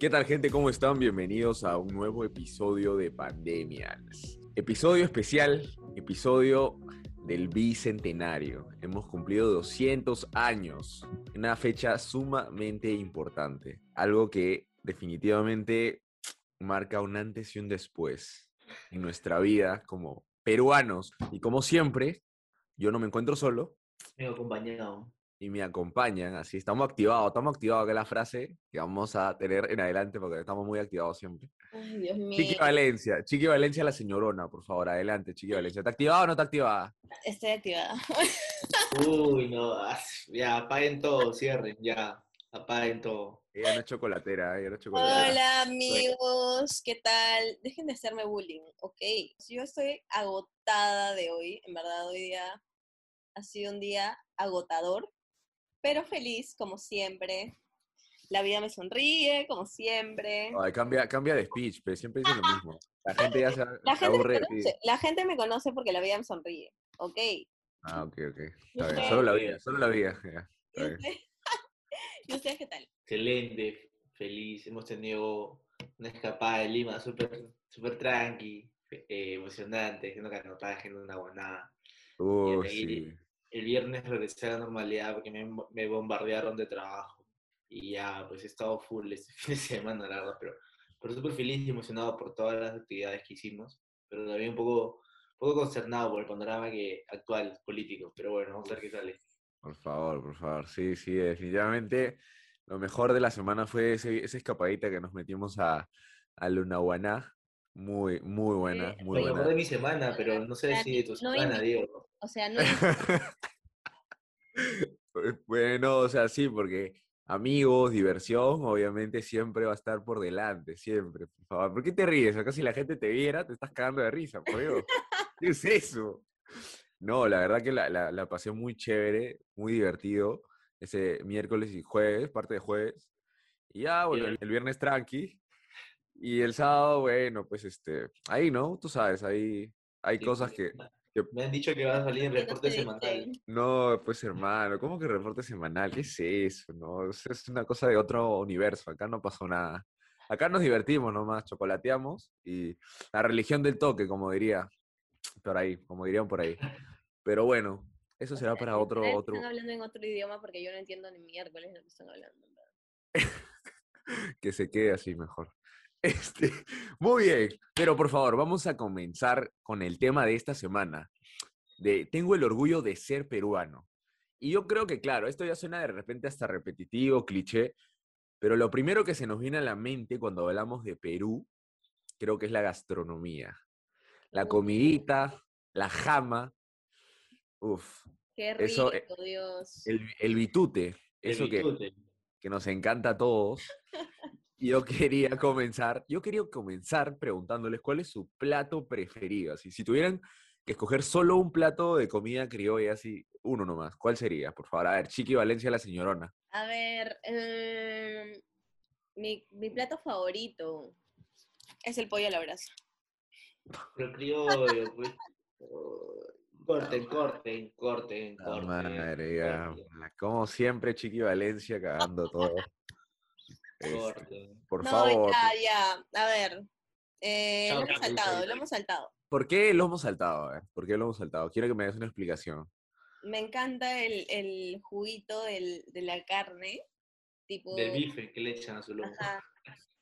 ¿Qué tal gente? ¿Cómo están? Bienvenidos a un nuevo episodio de Pandemias. Episodio especial, episodio del bicentenario. Hemos cumplido 200 años, una fecha sumamente importante, algo que definitivamente marca un antes y un después en nuestra vida como peruanos. Y como siempre, yo no me encuentro solo. Me acompañado y me acompañan. Así estamos activados, estamos activados, que es la frase que vamos a tener en adelante porque estamos muy activados siempre. Ay, Dios mío. Chiqui Valencia, Chiqui Valencia, la señorona, por favor, adelante, Chiqui Valencia. ¿Está activada o no está activada? Estoy activada. Uy, no, ah, ya, apaguen todo, cierren, ya, apaguen todo. Ella no es chocolatera, ella no es chocolatera. Hola amigos, ¿qué tal? Dejen de hacerme bullying, ¿ok? Yo estoy agotada de hoy, en verdad hoy día ha sido un día agotador, pero feliz como siempre. La vida me sonríe, como siempre. Ay, cambia, cambia de speech, pero siempre dice lo mismo. La gente ya se, La se gente, me aburre ti. conoce, la gente me conoce porque la vida me sonríe, ¿ok? Ah, ok, ok. ¿Y Está bien, solo la ustedes? vida, solo la vida. ya, ¿Y bien. ustedes? ¿Y ustedes qué tal? Excelente, feliz, hemos tenido una escapada de Lima súper super tranqui, eh, emocionante, haciendo canotaje en una guanada. Uh, sí. El viernes regresé a la normalidad porque me, me bombardearon de trabajo. Y ya, pues he estado full este fin de semana, la verdad, pero, pero súper feliz y emocionado por todas las actividades que hicimos, pero también un poco, un poco consternado por el panorama que, actual político. Pero bueno, vamos a ver qué sale. Por favor, por favor. Sí, sí, definitivamente. Lo mejor de la semana fue ese, esa escapadita que nos metimos a, a Lunahuaná. Muy, muy buena, Sí, muy Lo mejor buena. de mi semana, pero no sé si de tu semana. Diego. O sea, no Bueno, o sea, sí, porque amigos, diversión, obviamente siempre va a estar por delante, siempre, por favor. ¿Por qué te ríes? Acá si la gente te viera, te estás cagando de risa, por Dios. ¿Qué es eso? No, la verdad que la, la- la pasé muy chévere, muy divertido, ese miércoles y jueves, parte de jueves. Y ya, bueno, el, viernes tranqui. Y el sábado, bueno, pues este, ahí, ¿no? Tú sabes, ahí hay Sí, cosas me- que, Me han dicho que va a salir en reporte se semanal. no, pues hermano, ¿cómo que reporte semanal? ¿Qué es eso? No, es una cosa de otro universo. Acá no pasó nada. Acá nos divertimos nomás, chocolateamos y la religión del toque, como diría por ahí, como dirían por ahí. Pero bueno, eso será para otro, otro, Están hablando en otro idioma porque yo no entiendo ni miércoles lo que están hablando. que se quede así mejor. Este, muy bien, pero por favor, vamos a comenzar con el tema de esta semana. De tengo el orgullo de ser peruano. Y yo creo que, claro, esto ya suena de repente hasta repetitivo, cliché, pero lo primero que se nos viene a la mente cuando hablamos de Perú, creo que es la gastronomía. La Uf. comidita, la jama, uff, Qué rico, Eso, eh, Dios. el, el bitute, El eso que, que nos encanta a todos. Yo quería comenzar, yo quería comenzar preguntándoles cuál es su plato preferido. Así, si tuvieran que escoger solo un plato de comida criolla, así, uno nomás, ¿cuál sería? Por favor, a ver, Chiqui Valencia, la señorona. A ver, em, mi, mi plato favorito es el pollo a la brasa. Pero criollo, pues. oh, Corten, corten, corten, corten. madre, ya, corten, Como siempre, Chiqui Valencia cagando todo. Este, por no, favor, ya, ya. A ver, eh, lo hemos saltado, lo hemos saltado. ¿por qué lo hemos saltado? A ver, ¿por qué lo hemos saltado? Quiero que me des una explicación. Me encanta el, el juguito del, de la carne, tipo... Del bife que le echan a su lomo. Ajá.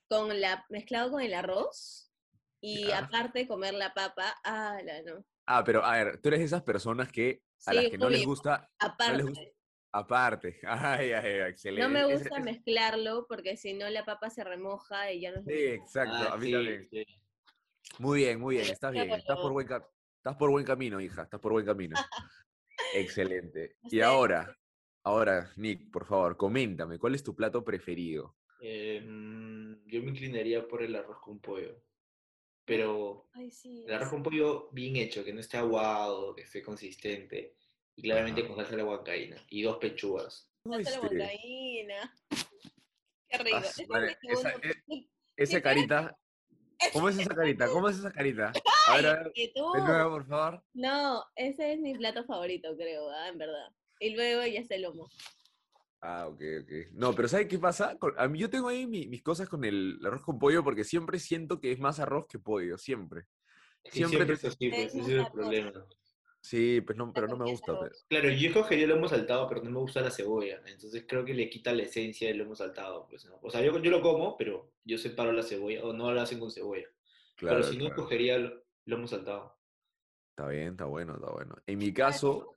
Con la, mezclado con el arroz y Ya. aparte comer la papa. Ah, la no. Ah, pero a ver, tú eres de esas personas que a las que no les gusta, Aparte. gusta aparte. Ay, ay, ay, excelente. No me gusta mezclarlo porque si no la papa se remoja y ya no Sí, exacto, Ah, a mí sí, también. sí. Muy bien, muy bien, estás bien, estás por buen, ca- estás por buen camino, hija, estás por buen camino. Excelente. Y ahora, ahora, Nick, por favor, coméntame, ¿cuál es tu plato preferido? Eh, mm, yo me inclinaría por el arroz con pollo. Pero Ay, sí. el arroz con pollo bien hecho, que no esté aguado, que esté consistente. Y claramente con salsa de la huancaína. Y dos pechugas. Salsa de huancaína. Qué rico. ah, Ese es vale, mi esa- eh, carita, ¿cómo es esa carita? ¿Cómo es esa carita? A ver, a ver, ¿Y tú? de nuevo, por favor. No, ese es mi plato favorito, creo, ¿ah? en verdad. Y luego ya está el lomo. Ah, ok, ok. No, pero ¿sabes qué pasa? Con- a mí yo tengo ahí mi- mis cosas con el arroz con pollo porque siempre siento que es más arroz que pollo, siempre. Es Siempre siempre es así, pues, Es ese es el problema. Sí, pues no, pero no me gusta. pero- Claro, yo escogería el lomo saltado, pero no me gusta la cebolla. Entonces creo que le quita la esencia del lomo saltado. Pues, ¿no? O sea, yo, yo lo como, pero yo separo la cebolla, o no lo hacen con cebolla. Claro, pero si no, claro. escogería el lomo saltado. Está bien, está bueno, está bueno. En mi caso,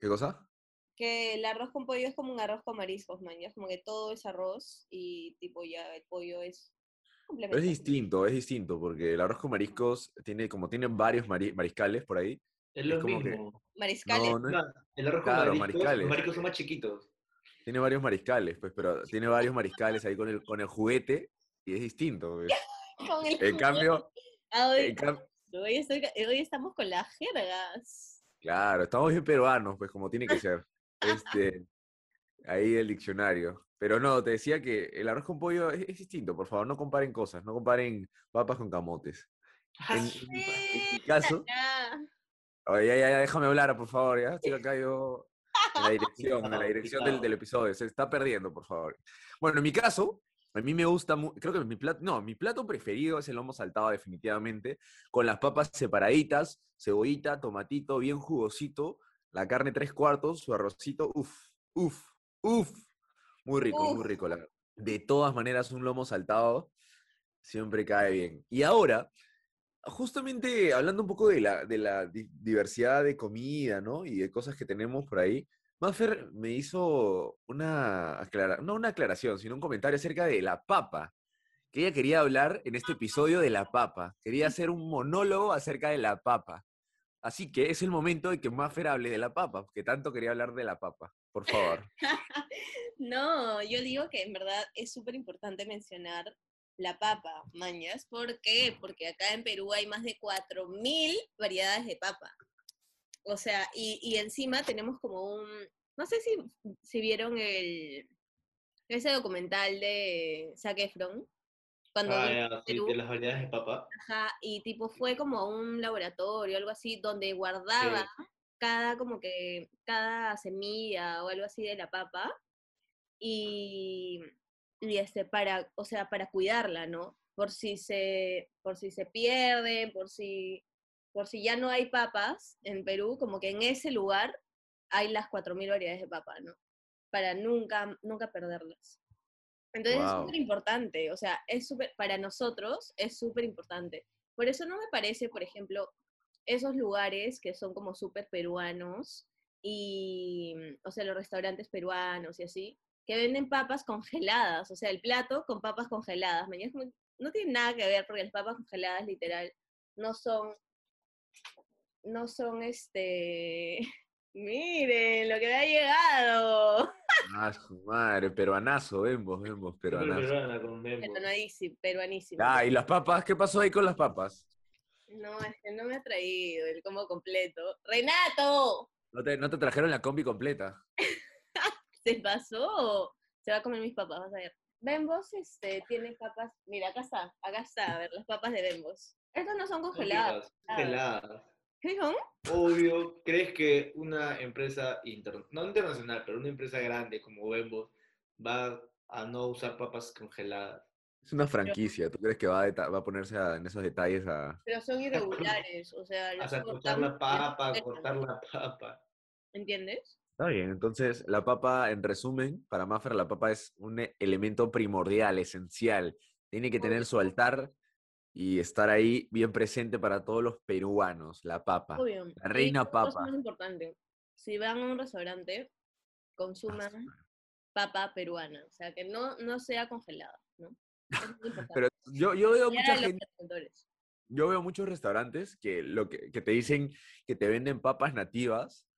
¿qué cosa? Que el arroz con pollo es como un arroz con mariscos, man. ya Es como que todo es arroz y tipo ya el pollo es Pero es distinto, es distinto, porque el arroz con mariscos tiene, como tiene varios mari- mariscales por ahí. Es Es lo que- mismo. Mariscales. No, no es- el arroz con Claro, mariscos, mariscales. los mariscos son más chiquitos. tiene varios mariscales, pues, pero tiene varios mariscales ahí con el, con el juguete y es distinto. pues. Con el En cambio, Ah, hoy, en cam- hoy estoy- hoy estamos con las jergas. claro, estamos bien peruanos, pues como tiene que ser. Este, ahí el diccionario. Pero no, te decía que el arroz con pollo es, es distinto, por favor, no comparen cosas, no comparen papas con camotes. En, en en mi caso, Ah, Oye, ya, ya, déjame hablar, por favor, ya estoy acá yo en la dirección, en la dirección del, del episodio, se está perdiendo, por favor. Bueno, en mi caso, a mí me gusta, creo que mi plato, no, mi plato preferido es el lomo saltado definitivamente, con las papas separaditas, cebollita, tomatito, bien jugosito, la carne tres cuartos, su arrocito, uff, uff, uff, muy rico, muy Uf. rico. la- de todas maneras, un lomo saltado siempre cae bien. Y ahora, justamente hablando un poco de la, de la di- diversidad de comida, ¿no? Y de cosas que tenemos por ahí, Maffer me hizo una, aclara- no una aclaración, sino un comentario acerca de la papa. Que ella quería hablar en este episodio de la papa. Quería hacer un monólogo acerca de la papa. Así que es el momento de que Maffer hable de la papa, que tanto quería hablar de la papa. Por favor. No, yo digo que en verdad es súper importante mencionar la papa, mañas. ¿Por qué? Porque acá en Perú hay más de 4.000 variedades de papa. O sea, y, y encima tenemos como un, no sé si, si vieron el, ese documental de Zac Efron, cuando Ah, ya, a sí, Perú, de las variedades de papa. ajá, y tipo fue como un laboratorio, algo así, donde guardaba cada como que, cada semilla o algo así de la papa, y, y este, para, o sea, para cuidarla, ¿no? Por si se, por si se pierden, por si, por si ya no hay papas en Perú, como que en ese lugar hay las 4.000 variedades de papa, ¿no? Para nunca, nunca perderlas. Entonces es Guau. súper importante, o sea, es súper, para nosotros es súper importante. Por eso no me parece, por ejemplo, esos lugares que son como súper peruanos y, o sea, los restaurantes peruanos y así, que venden papas congeladas, o sea, el plato con papas congeladas. Como- No tiene nada que ver porque las papas congeladas, literal, no son, no son este, miren lo que me ha llegado. Ah, su madre, peruanazo, vemos, vemos, peruanazo. peruana con Memo. Peruanísimo, peruanísimo. Ah, ¿y las papas? ¿Qué pasó ahí con las papas? No, es que no me ha traído el combo completo. ¡Renato! ¿No te, no te trajeron la combi completa? ¿Se pasó? Se va a comer mis papas, vas a ver. Bembos este, tiene papas. Mira, acá está, acá está, a ver, las papas de Bembos. Estas no son congeladas. Congeladas. ¿Qué son? Obvio, ¿crees que una empresa, inter- no internacional, pero una empresa grande como Bembo va a no usar papas congeladas? Es una franquicia. ¿Tú crees que va a, va a ponerse a- en esos detalles a... Pero son irregulares, o sea, O las sea, cortar la papa, cortar la papa. ¿Entiendes? Está bien, entonces la papa, en resumen, para Maffer, la papa es un e- elemento primordial, esencial. Tiene que tener su altar y estar ahí bien presente para todos los peruanos, la papa. Obvio. La reina Y papa. más importante, si van a un restaurante, consuman papa peruana, o sea, que no, no sea congelada, ¿no? Es muy importante. Pero yo, yo veo mucha gente, yo veo muchos restaurantes que, lo que, que te dicen que te venden papas nativas,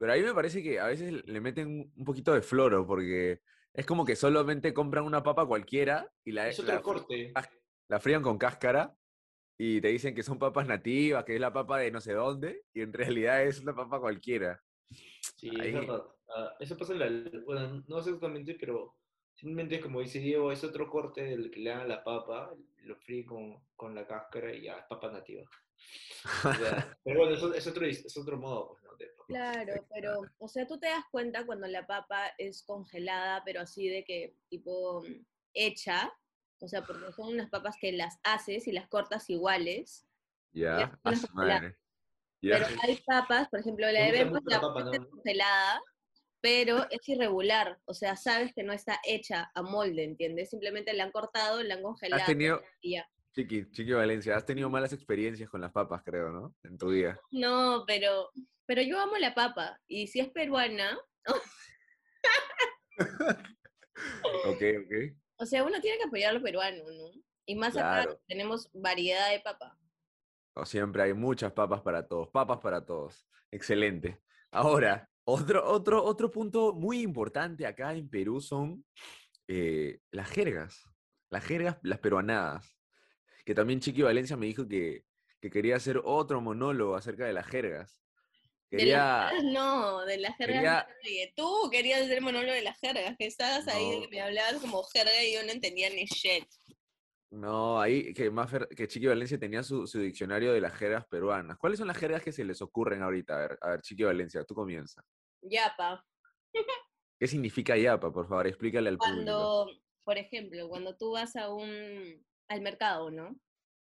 pero ahí me parece que a veces le meten un- poquito de floro, porque es como que solamente compran una papa cualquiera y la, Es otro la- corte. la frían con cáscara y te dicen que son papas nativas, que es la papa de no sé dónde, y en realidad es una papa cualquiera. Sí, Ahí- es verdad. Ah, eso pasa en la... Bueno, no sé exactamente, pero Simplemente, como dice Diego, es otro corte del que le dan a la papa, lo fríe con, con la cáscara y ya, es papa nativa. O sea, pero bueno, es, es otro, es otro modo, pues, ¿no? de. Claro, pero, o sea, tú te das cuenta cuando la papa es congelada, pero así de que, tipo, hecha, o sea, porque son unas papas que las haces y las cortas iguales, Ya, madre. Ya. pero hay papas, por ejemplo, la de Bembo, la papa, ¿no? congelada, pero es irregular, o sea, sabes que no está hecha a molde, ¿entiendes? Simplemente la han cortado, la han congelado tenido- y ya. Chiqui, Chiqui Valencia, has tenido malas experiencias con las papas, creo, ¿no? En tu vida. No, pero, pero yo amo la papa, y si es peruana, Ok, ok. O sea, uno tiene que apoyar a lo peruano, ¿no? Y más acá Claro. tenemos variedad de papa. O siempre hay muchas papas para todos, papas para todos. Excelente. Ahora, otro, otro, otro punto muy importante acá en Perú son eh, las jergas. Las jergas, las peruanadas. Que también Chiqui Valencia me dijo que, que quería hacer otro monólogo acerca de las jergas. De Quería... las no, de las jergas. quería- no Tú querías hacer monólogo de las jergas, que estabas ahí que me hablabas como jerga y yo no entendía ni shit. No, ahí que más Fer- que Chiqui Valencia tenía su, su diccionario de las jergas peruanas. ¿Cuáles son las jergas que se les ocurren ahorita? A ver, a ver, Chiqui Valencia, tú comienza. Yapa. ¿Qué significa yapa? Por favor, explícale al público. Cuando, por ejemplo, cuando tú vas a un al mercado, ¿no?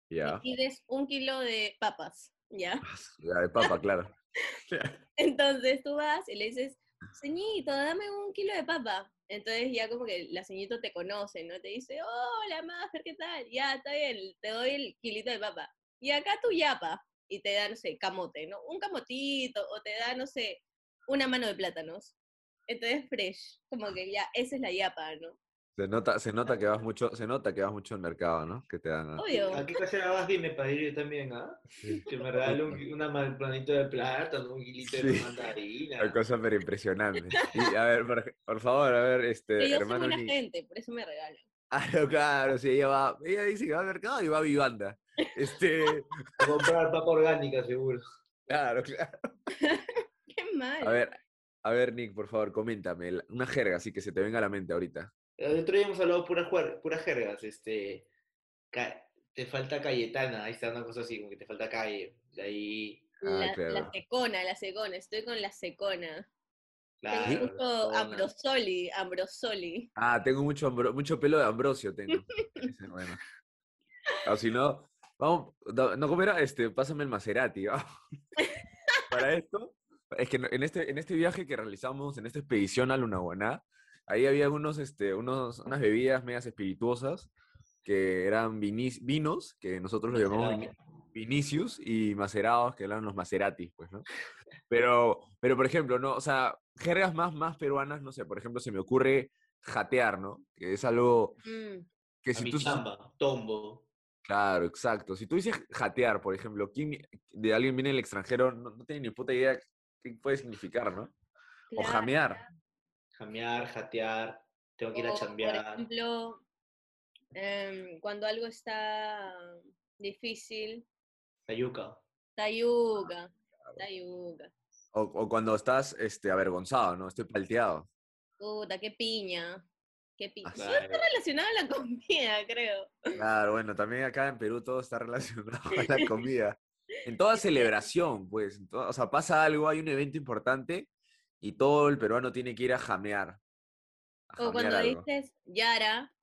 Ya. Y pides un kilo de papas, ¿ya? Ya, de papa, claro. Entonces tú vas y le dices, ceñito, dame un kilo de papa. Entonces ya como que la ceñito te conoce, ¿no? Te dice, hola, Mafer, ¿qué tal? Ya, está bien, te doy el kilito de papa. Y acá tu yapa. Y te da, no sé, camote, ¿no? Un camotito, o te da, no sé, una mano de plátanos. Entonces fresh, como que ya, esa es la yapa, ¿no? Se nota, se nota que vas mucho, se nota que vas mucho al mercado, ¿no? Que te dan. ¿no? Obvio. ¿A qué casera vas? Dime para ir yo también, ¿ah? Que me regale un, una planito de plátano, un kilito de Sí. mandarina. Una cosa pero impresionante. Y a ver, por, favor, a ver, este, Que yo soy hermano. buena Ni- gente, por eso me regalan. Ah, no, claro, sí, ella va, ella dice que va al mercado y va a Vivanda. Este, A comprar papa orgánica, seguro. claro, claro. Qué mal. A ver, a ver, Nick, por favor, coméntame una jerga así que se te venga a la mente ahorita. El otro día hemos hablado puras juer- puras jergas. Este, ca- te falta Cayetana, ahí está una cosa así, como que te falta calle. De ahí, Ah, la, secona, la secona, estoy con la secona. claro. Tengo mucho. Ambrosoli, Ambrosoli. Ah, tengo mucho, ambro- mucho pelo de Ambrosio, tengo. Ese es bueno. O si no, vamos, no, no, ¿cómo era? Este, pásame el Maserati. vamos. Para esto, es que en este, en este viaje que realizamos, en esta expedición a Lunahuaná, ahí había unos, este, unos, unas bebidas medias espirituosas que eran vinis- vinos, que nosotros los llamamos vini- Vinicius, y macerados, que eran los Maseratis, pues, ¿no? Pero, pero por ejemplo, ¿no? O sea, jergas más, más peruanas, no sé, por ejemplo, se me ocurre jatear, ¿no? Que es algo Mm, que si tú... Amichamba, tombo. Claro, exacto. Si tú dices jatear, por ejemplo, ¿quién vi- de alguien viene del extranjero no, no tiene ni puta idea qué puede significar, ¿no? O claro. Jamear. Jatear, tengo que ir a O, Por chambear. ejemplo, em, cuando algo está difícil, Tayuca. tayuga, tayuga. O, o cuando estás este, avergonzado, ¿no? Estoy palteado. Puta, qué piña. Qué piña. Ah, claro. está relacionado a la comida, creo. Claro, bueno, también acá en Perú todo está relacionado a la comida. En toda celebración, pues, en toda- o sea, pasa algo, hay un evento importante y todo el peruano tiene que ir a jamear. A O jamear cuando algo. dices Yara,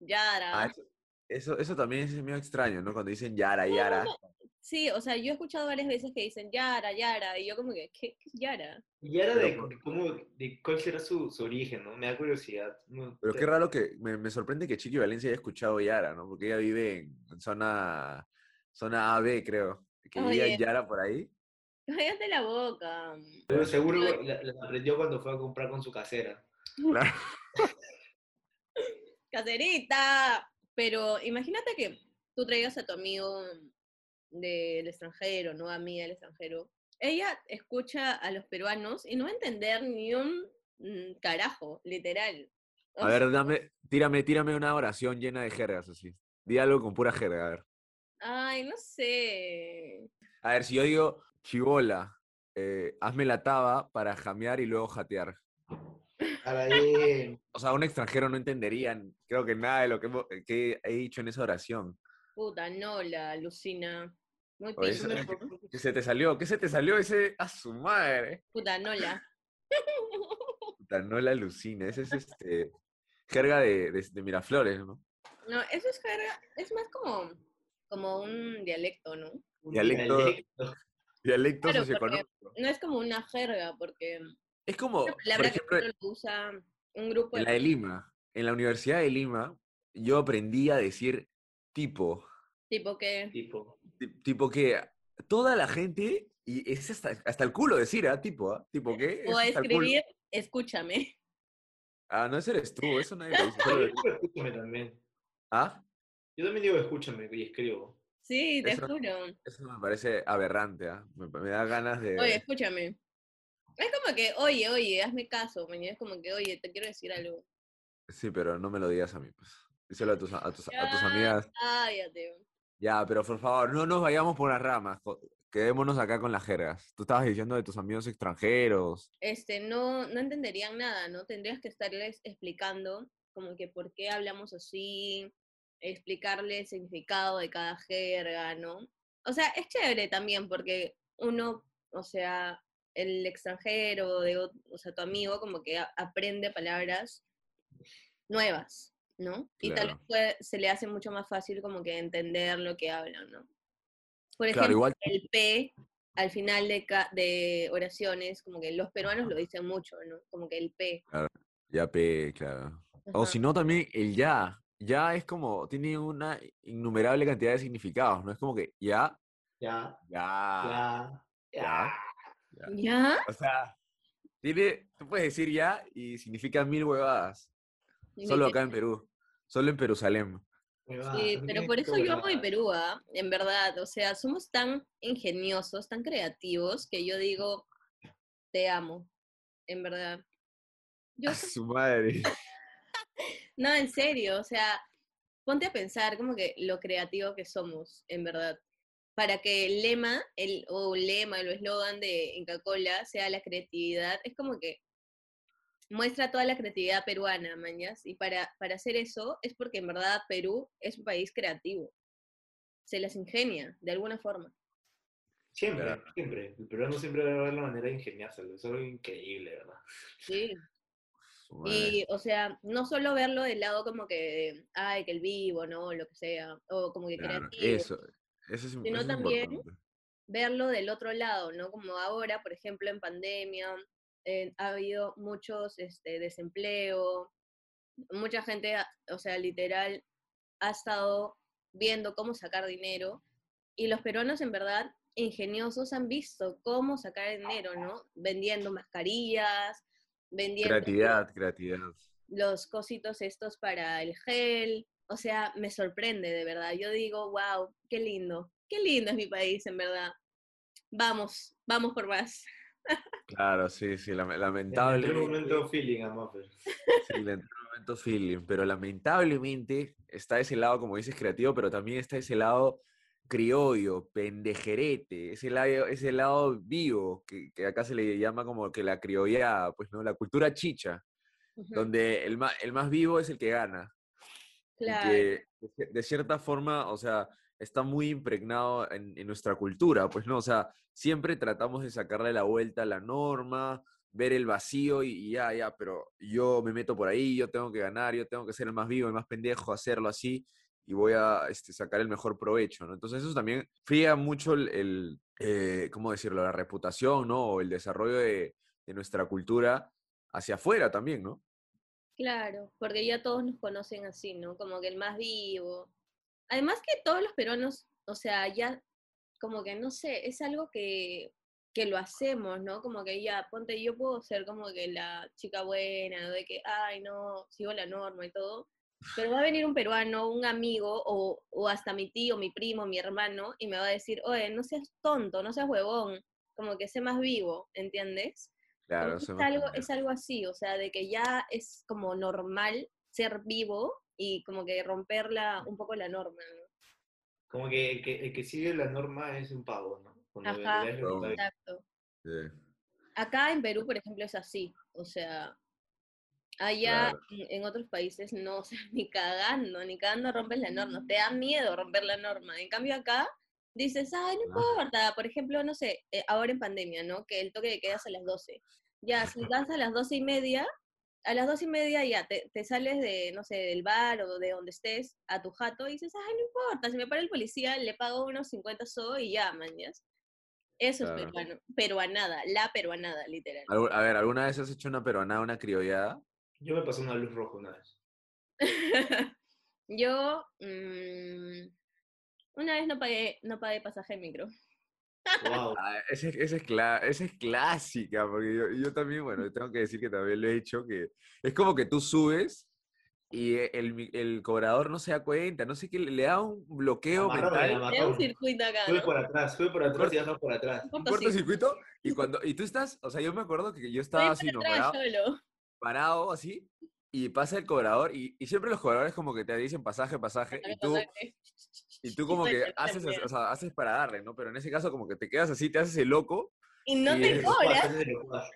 Yara. Ah, eso, eso, eso también es medio extraño, ¿no? Cuando dicen Yara, Yara. Sí, o sea, yo he escuchado varias veces que dicen Yara, Yara, y yo como que, ¿qué, qué es Yara? Y era Pero de, cómo, de cuál será su, su origen, ¿no? Me da curiosidad. No, Pero qué raro que me, me sorprende que Chiqui Valencia haya escuchado Yara, ¿no? Porque ella vive en, en zona, zona AB, creo. Que vivía Oye. en Yara por ahí. Cállate la boca. Pero seguro la, la aprendió cuando fue a comprar con su casera. Claro. Caserita. Pero imagínate que tú traigas a tu amigo del extranjero, ¿no? Amiga del extranjero. Ella escucha a los peruanos y no va a entender ni un mm, carajo, literal. O A ver, dame, tírame, tírame una oración llena de jergas, así. Di algo con pura jerga, a ver. Ay, no sé. A ver, si yo digo, chivola, eh, hazme la taba para jamear y luego jatear. Ahí. O sea, un extranjero no entendería, creo que nada de lo que, hemos- que he dicho en esa oración. Puta, no, la alucina. Muy Oye, pico. eso- ¿Qué se te salió? ¿Qué se te salió ese a su madre? Puta, no la. Puta, no la alucina, ese es este jerga de, de- de Miraflores, ¿no? No, eso es jerga, es más como, como un dialecto, ¿no? un Dialecto. dialecto. Dialecto Claro, socioeconómico. No es como una jerga, porque Es como, una por palabra que ejemplo, solo lo usa un grupo en la de Lima, en la Universidad de Lima, yo aprendí a decir tipo, tipo que Tipo. ti- tipo que toda la gente, y es hasta, hasta el culo decir, ¿ah? Tipo, ¿ah? Tipo que o es culo. escribir, escúchame. Ah, no, ese eres tú, eso nadie lo dice. solo- Yo digo escúchame también. ¿Ah? Yo también digo escúchame y escribo. Sí, te Eso- juro. Eso me parece aberrante, ¿ah? Me, me da ganas de... Oye, escúchame. Es como que, oye, oye, hazme caso, mañana es como que, oye, te quiero decir algo. Sí, pero no me lo digas a mí, pues. Díselo a tus, a tus, a tus amigas. Cállate. Ya, pero por favor, no nos vayamos por las ramas. Quedémonos acá con las jergas. Tú estabas diciendo de tus amigos extranjeros. Este, no, no entenderían nada, ¿no? Tendrías que estarles explicando como que por qué hablamos así, explicarles el significado de cada jerga, ¿no? O sea, es chévere también porque uno, o sea, el extranjero, de, o sea, tu amigo como que aprende palabras nuevas, ¿no? Y tal vez Claro. se le hace mucho más fácil como que entender lo que hablan, ¿no? Por Claro, ejemplo, igual- el P al final de, ca- de oraciones, como que los peruanos lo dicen mucho, ¿no? Como que el P. Ya, pe, claro. O si no, también el ya. Ya es como, tiene una innumerable cantidad de significados, ¿no? Es como que ya, Ya, ya, ya, ya. ya. ¿Ya? O sea, tiene, tú puedes decir ya y significa mil huevadas. Solo acá en Perú. Solo en Jerusalén. Huevadas, Sí, pero por eso yo amo mi. Perú, ¿ah? En verdad, o sea, somos tan ingeniosos, tan creativos, que yo digo, te amo, en verdad. Yo A su madre. No, en serio, o sea, ponte a pensar como que lo creativo que somos, en verdad. Para que el lema, el, o lema, o eslogan de Inca Cola sea la creatividad, es como que muestra toda la creatividad peruana, mañas. Y para, para hacer eso es porque en verdad Perú es un país creativo. Se las ingenia, de alguna forma. Siempre, siempre. El peruano siempre va a ver la manera de ingeniárselo. Es algo increíble, ¿verdad? Sí. Y, o sea, no solo verlo del lado como que, ay, que el vivo, ¿no? Lo que sea, o como que Claro, creativo. eso, eso es, Sino eso también- verlo del otro lado, ¿no? Como ahora, por ejemplo, en pandemia, eh, ha habido muchos este, desempleo, mucha gente, ha- o sea, literal, ha estado viendo cómo sacar dinero y los peruanos en verdad ingeniosos han visto cómo sacar dinero, ¿no? Vendiendo mascarillas, vendiendo Creatividad, creatividad. los cositos estos para el gel. O sea, me sorprende de verdad. Yo digo, wow, qué lindo. Qué lindo es mi país, en verdad. Vamos, vamos por más. Claro, sí, sí, lame- En lamentablemente. un momento feeling a Muffer. Sí, un momento feeling, pero lamentablemente está ese lado, como dices, creativo, pero también está ese lado criollo, pendejerete, ese lado, ese lado vivo, que, que acá se le llama como que la criollada, pues, ¿no? La cultura chicha, donde el más, el más vivo es el que gana. Claro, que de cier- de cierta forma, o sea, está muy impregnado en, en nuestra cultura, pues, ¿no? O sea, siempre tratamos de sacarle la vuelta a la norma, ver el vacío y, y ya, ya, pero yo me meto por ahí, yo tengo que ganar, yo tengo que ser el más vivo, el más pendejo, hacerlo así y voy a este, sacar el mejor provecho, ¿no? Entonces eso también fría mucho el, eh, ¿cómo decirlo?, la reputación, ¿no? O el desarrollo de, nuestra cultura hacia afuera también, ¿no? claro, porque ya todos nos conocen así, ¿no? Como que el más vivo. Además que todos los peruanos, o sea, ya como que no sé, es algo que, que lo hacemos, ¿no? Como que ya, ponte, yo puedo ser como que la chica buena, de que, ay, no, sigo la norma y todo, pero va a venir un peruano, un amigo, o, o hasta mi tío, mi primo, mi hermano, y me va a decir, oye, no seas tonto, no seas huevón, como que sé más vivo, ¿entiendes? Claro, es, algo, es algo así, o sea, de que ya es como normal ser vivo y como que romper la, un poco la norma, ¿no? Como que el, que el que sigue la norma es un pavo, ¿no? Cuando Ajá. Exacto. Sí. Acá en Perú, por ejemplo, es así, o sea, Allá Claro. en, en otros países no, o sea, ni cagando, ni cagando rompes la norma. Te da miedo romper la norma. En cambio acá dices, ay, no importa. Por ejemplo, no sé, eh, ahora en pandemia, ¿no? Que el toque de queda es a las 12. Ya, si vas a las 12 y media, a las 12 y media ya te, te sales de, no sé, del bar o de donde estés a tu jato y dices, ay, no importa. Si me para el policía, le pago unos 50 so y ya, mañas. Eso Claro. es peruano, peruanada, la peruanada, literal. A ver, ¿alguna vez has hecho una peruanada, una criollada? Yo me pasé una luz roja una vez. Yo mm, una vez no pagué, no pagué pasaje de micro. Wow. Ah, esa, es- esa es cla- esa es clásica, porque yo, yo también, bueno, tengo que decir que también lo he hecho, que es como que tú subes y e- el, el cobrador no se da cuenta, no sé qué, le le da un bloqueo mental, amarrón. Es un circuito acá, Sube por atrás, sube por atrás y baja por atrás. Un cortocircuito. y cuando, y tú estás, o sea, yo me acuerdo que yo estaba así, ¿no? para atrás, Parado, así, y pasa el cobrador, y, y siempre los cobradores como que te dicen pasaje, pasaje, y tú, y tú como que haces, también. o sea, haces para darle, ¿no? Pero en ese caso como que te quedas así, te haces el loco, Y no y te es- cobra.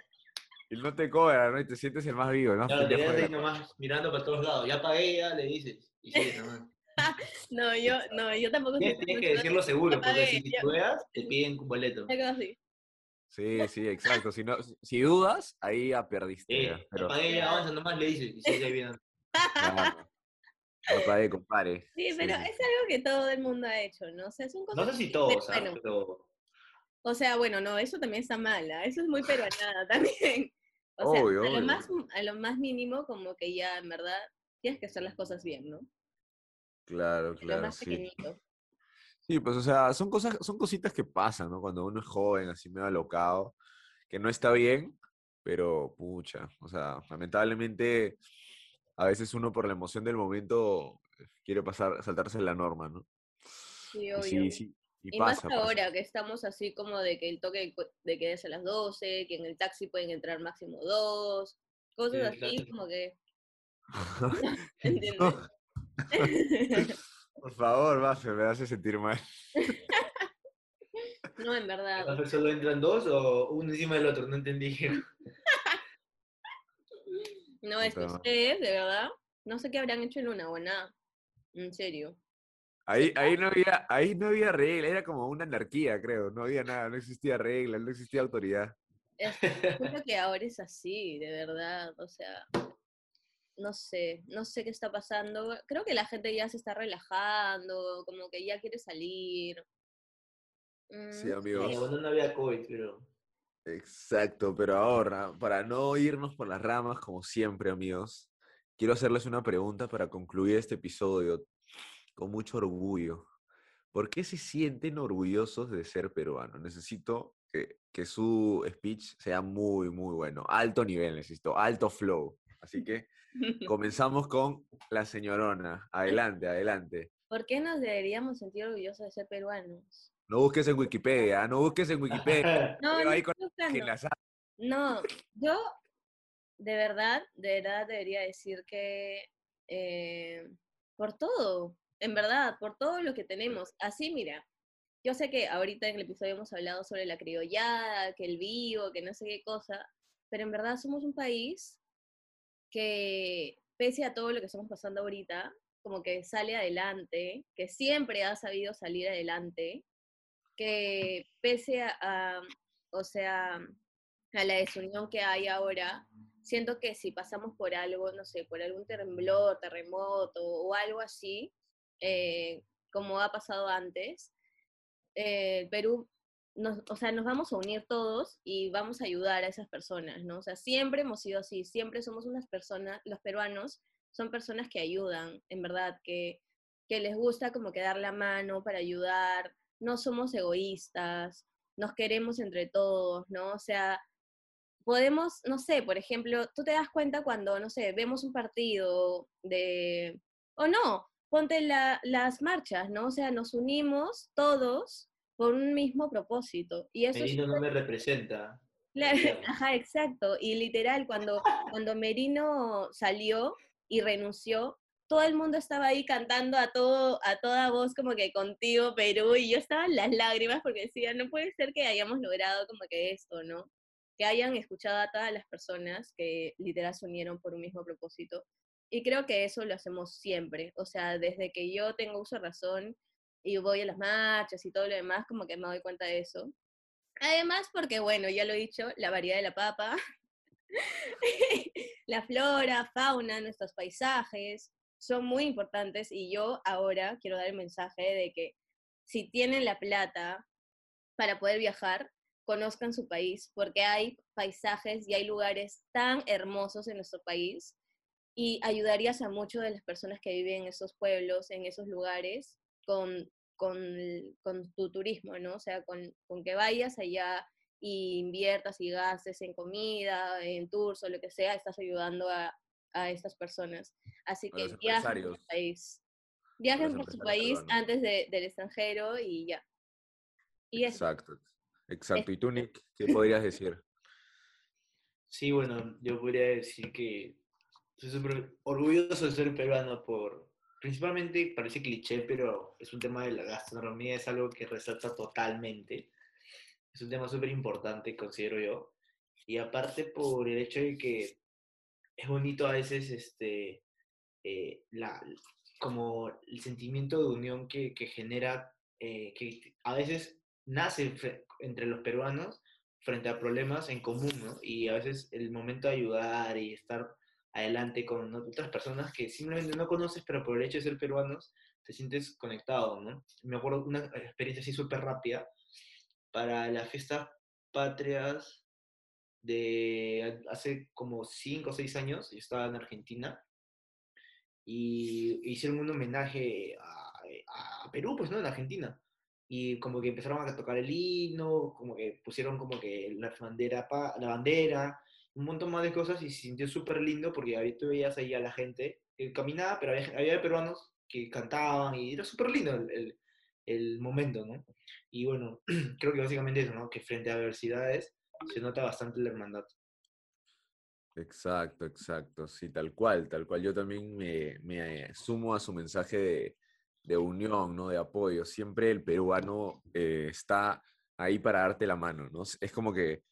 y no te cobra, ¿no? Y te sientes el más vivo, Claro, te quedas ahí nomás mirando para todos lados. Ya pagué, ya le dices. Y sigues nomás. No, yo, no, yo tampoco Tienes, que decirlo seguro, porque pagué, si titubeas, te piden un boleto. Sí, sí, exacto. Si, no, si dudas, ahí ya perdiste. Eh, pero pagué, ya avanza nomás, le dices. Y sigues ahí viendo. claro. No pagué, compadre. Sí, pero sí. es algo que todo el mundo ha hecho, ¿no? O sea, son cosas... No sé si todos, ¿sabes? bueno, Pero O sea, bueno, no, eso también está mala. Eso es muy peruanada también. O sea, Obvio, a, lo obvio. más, a lo más mínimo, como que ya, en verdad, tienes que hacer las cosas bien, ¿no? Claro, Lo claro, más sí. pequeñito. Sí, pues, o sea, son cosas, son cositas que pasan, ¿no? Cuando uno es joven, así medio alocado, que no está bien, pero pucha, o sea, lamentablemente, a veces uno por la emoción del momento eh, quiere pasar, saltarse la norma, ¿no? Sí, Y obvio. sí, sí, y Y pasa, más pasa. ahora que estamos así como de que el toque de cu- de queda es a las 12, que en el taxi pueden entrar máximo dos, cosas Sí, así como que, ¿entiendes? Por favor, Bafe, me hace sentir mal. no, en verdad. ¿entonces solo entran dos o uno encima del otro? No entendí. No, es que ustedes, de verdad, no sé qué habrán hecho en una o nada. En serio. Ahí, ahí, no había, ahí no había regla, era como una anarquía, creo. No había nada, no existía regla, no existía autoridad. Es, juro que ahora es así, de verdad. O sea, no sé, no sé qué está pasando. Creo que la gente ya se está relajando, como que ya quiere salir. Mm, Sí, no amigos. Bueno, no había COVID, pero... Exacto, pero ahora, para no irnos por las ramas, como siempre, amigos, quiero hacerles una pregunta para concluir este episodio con mucho orgullo. ¿Por qué se sienten orgullosos de ser peruanos? Necesito que, que su speech sea muy, muy bueno. Alto nivel, necesito, alto flow. Así que comenzamos con la señorona. Adelante, adelante. ¿Por qué nos deberíamos sentir orgullosos de ser peruanos? No busques en Wikipedia, no busques en Wikipedia. No, Pero no. No, yo de verdad, de verdad debería decir que eh, por todo, en verdad, por todo lo que tenemos. Así, mira, yo sé que ahorita en el episodio hemos hablado sobre la criollada, que el vivo, que no sé qué cosa, pero en verdad somos un país que, pese a todo lo que estamos pasando ahorita, como que sale adelante, que siempre ha sabido salir adelante, que pese a, a- o sea, a la desunión que hay ahora, siento que si pasamos por algo, no sé, por algún temblor, terremoto o algo así, eh, como ha pasado antes, eh, Perú, o sea, nos vamos a unir todos y vamos a ayudar a esas personas, ¿no? O sea, siempre hemos sido así, siempre somos unas personas, los peruanos son personas que ayudan, en verdad, que, que les gusta como que dar la mano para ayudar, no somos egoístas, nos queremos entre todos, ¿no? O sea, podemos, no sé, por ejemplo, tú te das cuenta cuando, no sé, vemos un partido de, o no, ponte la- las marchas, ¿no? O sea, nos unimos todos por un mismo propósito. Y eso es Merino no me representa. Claro, ajá, exacto. Y literal, cuando, cuando Merino salió y renunció, todo el mundo estaba ahí cantando a todo, a toda voz como que contigo, Perú, y yo estaba en las lágrimas porque decía, no puede ser que hayamos logrado como que esto, ¿no? que hayan escuchado a todas las personas que literal se unieron por un mismo propósito. Y creo que eso lo hacemos siempre. O sea, desde que yo tengo uso razón y voy a las marchas y todo lo demás, como que me doy cuenta de eso. Además, porque, bueno, ya lo he dicho, la variedad de la papa, la flora, fauna, nuestros paisajes, son muy importantes y yo ahora quiero dar el mensaje de que si tienen la plata para poder viajar, conozcan su país, porque hay paisajes y hay lugares tan hermosos en nuestro país y ayudarías a muchas de las personas que viven en esos pueblos, en esos lugares, con, con, con tu turismo, ¿no? O sea, con, con que vayas allá y inviertas y gastes en comida, en tours o lo que sea, estás ayudando a, a estas personas. Así que viajen por su país. Viajen por su país antes de, del extranjero y ya. Y exacto, exacto. ¿Y tú, Nick, qué podrías decir? Sí, bueno, yo podría decir que estoy súper orgulloso de ser peruano por, principalmente parece cliché, pero es un tema de la gastronomía, es algo que resalta totalmente. Es un tema súper importante, considero yo. Y aparte por el hecho de que es bonito a veces este, eh, la, como el sentimiento de unión que, que genera, eh, que a veces nace entre los peruanos frente a problemas en común. Y a veces el momento de ayudar y estar adelante con otras personas que simplemente no conoces, pero por el hecho de ser peruanos te sientes conectado, ¿no? Me acuerdo una experiencia así súper rápida para las fiestas patrias de hace como 5 o 6 años, yo estaba en Argentina, y hicieron un homenaje a, a, Perú, pues, ¿no? En Argentina. Y como que empezaron a tocar el himno, como que pusieron como que la bandera, la bandera, un montón más de cosas y se sintió súper lindo porque tú veías ahí a la gente que caminaba, pero había, había peruanos que cantaban y era súper lindo el, el, el, momento, ¿no? Y bueno, creo que básicamente eso, ¿no? Que frente a adversidades se nota bastante la hermandad. Exacto, exacto, sí, tal cual, tal cual. Yo también me, me sumo a su mensaje de, de, unión, ¿no? De apoyo. Siempre el peruano eh, está ahí para darte la mano, ¿no? Es como que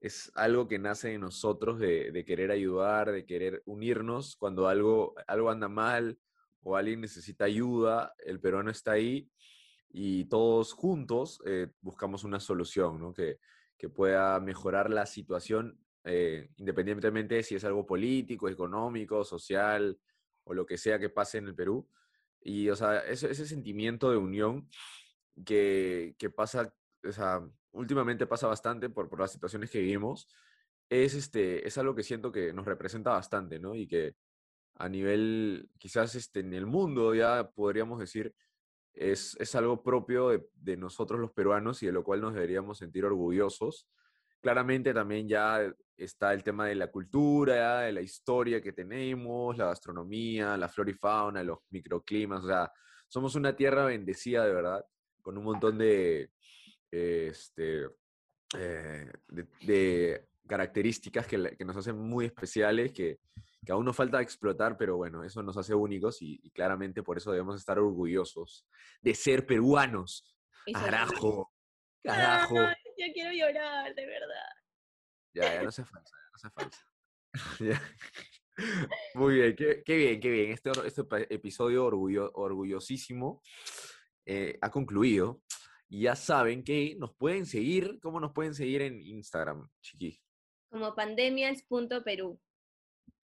es algo que nace en nosotros de, querer ayudar, de querer unirnos cuando algo, algo anda mal o alguien necesita ayuda, el peruano está ahí y todos juntos eh, buscamos una solución, ¿no? Que, que pueda mejorar la situación, eh, independientemente de si es algo político, económico, social o lo que sea que pase en el Perú. Y, o sea, ese, ese sentimiento de unión que, que pasa, o sea, últimamente pasa bastante por, por las situaciones que vivimos, es, este, es algo que siento que nos representa bastante, ¿no? Y que a nivel, quizás este, en el mundo ya podríamos decir, es, algo propio de, nosotros los peruanos y de lo cual nos deberíamos sentir orgullosos. Claramente también ya está el tema de la cultura, de la historia que tenemos, la gastronomía, la flora y fauna, los microclimas, o sea, somos una tierra bendecida de verdad, con un montón de, este, eh, de, características que, que, nos hacen muy especiales, que, que aún nos falta explotar, pero bueno, eso nos hace únicos y, claramente por eso debemos estar orgullosos de ser peruanos. Carajo, carajo. ya quiero llorar, de verdad. Ya, ya no se falsa, ya no se falsa. Muy bien, qué, bien, qué bien. Este, este episodio orgullo, orgullosísimo eh, ha concluido. Y ya saben que nos pueden seguir. ¿Cómo nos pueden seguir en Instagram, chiqui? Como pandemias.perú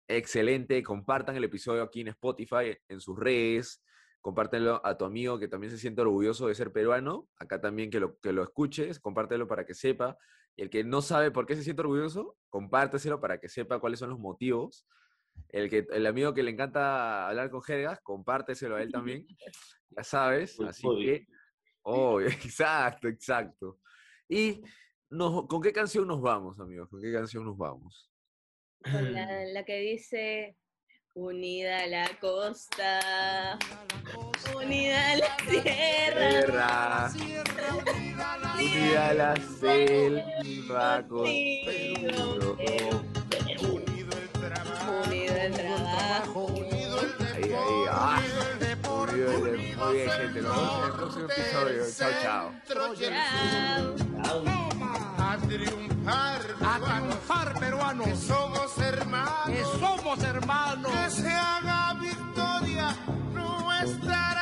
excelente. Compartan el episodio aquí en Spotify, en sus redes. Compártelo a tu amigo que también se siente orgulloso de ser peruano. Acá también que lo, que lo escuches, compártelo para que sepa. Y el que no sabe por qué se siente orgulloso, compárteselo para que sepa cuáles son los motivos. El, que, el amigo que le encanta hablar con jergas, compárteselo a él también. Ya sabes. Así que. Oh, exacto, exacto. Y ¿con qué canción nos vamos, amigos? ¿Con qué canción nos vamos? con la, que dice Unida la costa, unida la sierra, unida la selva, unido el trabajo, unido el trabajo. Ahí, ahí, unido el, muy bien, gente, nos vemos en el próximo episodio. Chao, chao. Chao. triunfar, a triunfar peruanos, que somos hermanos, que somos hermanos, que se haga victoria nuestra